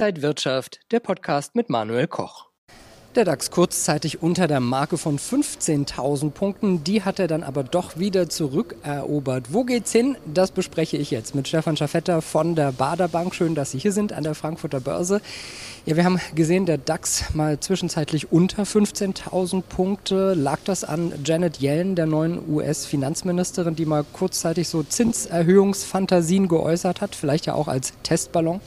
Inside Wirtschaft, der Podcast mit Manuel Koch. Der DAX kurzzeitig unter der Marke von 15.000 Punkten, die hat er dann aber doch wieder zurückerobert. Wo geht's hin? Das bespreche ich jetzt mit Stefan Schaffetter von der Bader Bank. Schön, dass Sie hier sind an der Frankfurter Börse. Ja, wir haben gesehen, der DAX mal zwischenzeitlich unter 15.000 Punkte. Lag das an Janet Yellen, der neuen US-Finanzministerin, die mal kurzzeitig so Zinserhöhungsfantasien geäußert hat, vielleicht ja auch als Testballon?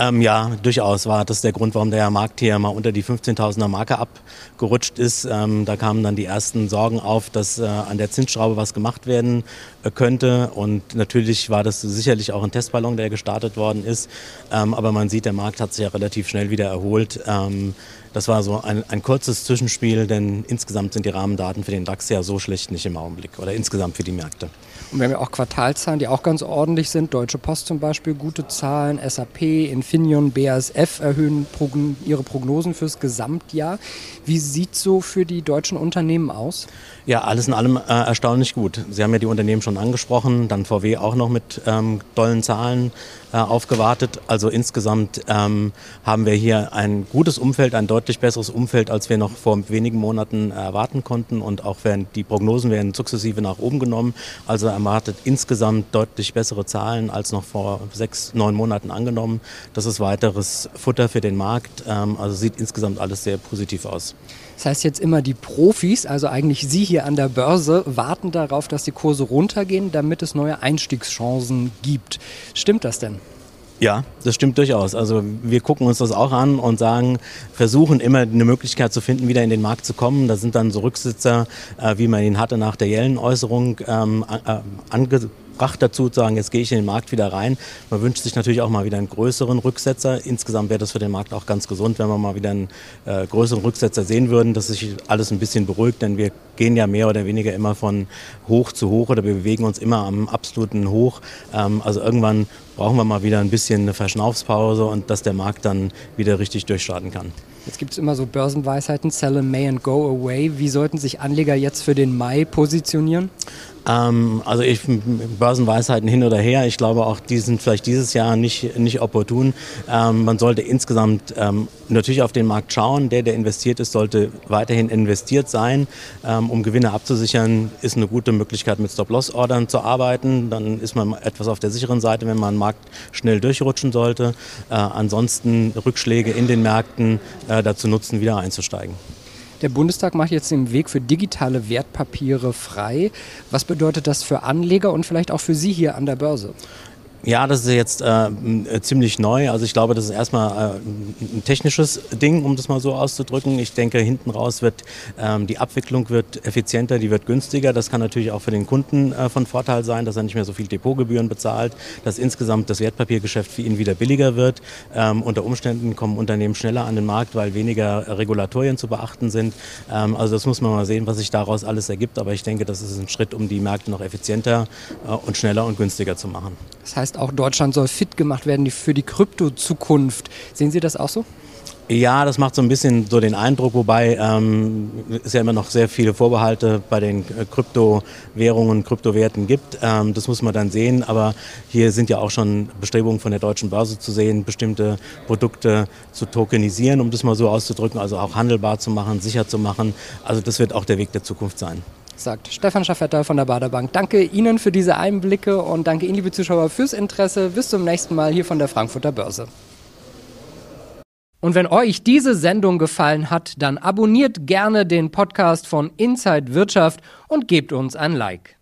Ähm, ja, durchaus war das der Grund, warum der Markt hier mal unter die 15.000er Marke abgerutscht ist. Ähm, da kamen dann die ersten Sorgen auf, dass äh, an der Zinsschraube was gemacht werden äh, könnte. Und natürlich war das sicherlich auch ein Testballon, der gestartet worden ist. Ähm, aber man sieht, der Markt hat sich ja relativ schnell wieder erholt. Ähm, das war so ein, ein kurzes Zwischenspiel, denn insgesamt sind die Rahmendaten für den DAX ja so schlecht nicht im Augenblick oder insgesamt für die Märkte. Und wir haben ja auch Quartalzahlen, die auch ganz ordentlich sind. Deutsche Post zum Beispiel, gute Zahlen. SAP, Infineon, BASF erhöhen Progn ihre Prognosen fürs Gesamtjahr. Wie sieht so für die deutschen Unternehmen aus? Ja, alles in allem äh, erstaunlich gut. Sie haben ja die Unternehmen schon angesprochen, dann VW auch noch mit ähm, tollen Zahlen äh, aufgewartet. Also insgesamt ähm, haben wir hier ein gutes Umfeld, ein deutlich besseres Umfeld, als wir noch vor wenigen Monaten erwarten konnten. Und auch werden die Prognosen werden sukzessive nach oben genommen. Also erwartet insgesamt deutlich bessere Zahlen als noch vor sechs, neun Monaten angenommen. Das ist weiteres Futter für den Markt. Ähm, also sieht insgesamt alles sehr positiv aus. Das heißt jetzt immer, die Profis, also eigentlich Sie hier an der Börse, warten darauf, dass die Kurse runtergehen, damit es neue Einstiegschancen gibt. Stimmt das denn? Ja, das stimmt durchaus. Also wir gucken uns das auch an und sagen, versuchen immer eine Möglichkeit zu finden, wieder in den Markt zu kommen. Da sind dann so Rücksitzer, äh, wie man ihn hatte nach der Yellen-Äußerung, ähm, äh, ange gebracht dazu, zu sagen, jetzt gehe ich in den Markt wieder rein. Man wünscht sich natürlich auch mal wieder einen größeren Rücksetzer. Insgesamt wäre das für den Markt auch ganz gesund, wenn wir mal wieder einen äh, größeren Rücksetzer sehen würden, dass sich alles ein bisschen beruhigt, denn wir gehen ja mehr oder weniger immer von hoch zu hoch oder wir bewegen uns immer am absoluten Hoch. Ähm, also irgendwann brauchen wir mal wieder ein bisschen eine Verschnaufspause und dass der Markt dann wieder richtig durchstarten kann. Jetzt gibt es immer so Börsenweisheiten, sell in May and go away. Wie sollten sich Anleger jetzt für den Mai positionieren? Ähm, also ich, Börsenweisheiten hin oder her, ich glaube auch, die sind vielleicht dieses Jahr nicht, nicht opportun. Ähm, man sollte insgesamt ähm, natürlich auf den Markt schauen. Der, der investiert ist, sollte weiterhin investiert sein. Ähm, um Gewinne abzusichern, ist eine gute Möglichkeit, mit Stop-Loss-Ordern zu arbeiten. Dann ist man etwas auf der sicheren Seite, wenn man den Markt schnell durchrutschen sollte. Äh, ansonsten Rückschläge in den Märkten äh, dazu nutzen, wieder einzusteigen. Der Bundestag macht jetzt den Weg für digitale Wertpapiere frei. Was bedeutet das für Anleger und vielleicht auch für Sie hier an der Börse? Ja, das ist jetzt äh, ziemlich neu. Also ich glaube, das ist erstmal äh, ein technisches Ding, um das mal so auszudrücken. Ich denke, hinten raus wird ähm, die Abwicklung wird effizienter, die wird günstiger. Das kann natürlich auch für den Kunden äh, von Vorteil sein, dass er nicht mehr so viel Depotgebühren bezahlt, dass insgesamt das Wertpapiergeschäft für ihn wieder billiger wird. Ähm, unter Umständen kommen Unternehmen schneller an den Markt, weil weniger Regulatorien zu beachten sind. Ähm, also das muss man mal sehen, was sich daraus alles ergibt. Aber ich denke, das ist ein Schritt, um die Märkte noch effizienter äh, und schneller und günstiger zu machen. Das heißt, heißt, auch Deutschland soll fit gemacht werden für die Krypto-Zukunft. Sehen Sie das auch so? Ja, das macht so ein bisschen so den Eindruck, wobei ähm, es ja immer noch sehr viele Vorbehalte bei den äh, Kryptowährungen, Kryptowerten gibt. Ähm, das muss man dann sehen, aber hier sind ja auch schon Bestrebungen von der deutschen Börse zu sehen, bestimmte Produkte zu tokenisieren, um das mal so auszudrücken, also auch handelbar zu machen, sicher zu machen. Also das wird auch der Weg der Zukunft sein sagt Stefan Schaffetter von der Baderbank. Danke Ihnen für diese Einblicke und danke Ihnen, liebe Zuschauer, fürs Interesse. Bis zum nächsten Mal hier von der Frankfurter Börse. Und wenn euch diese Sendung gefallen hat, dann abonniert gerne den Podcast von Inside Wirtschaft und gebt uns ein Like.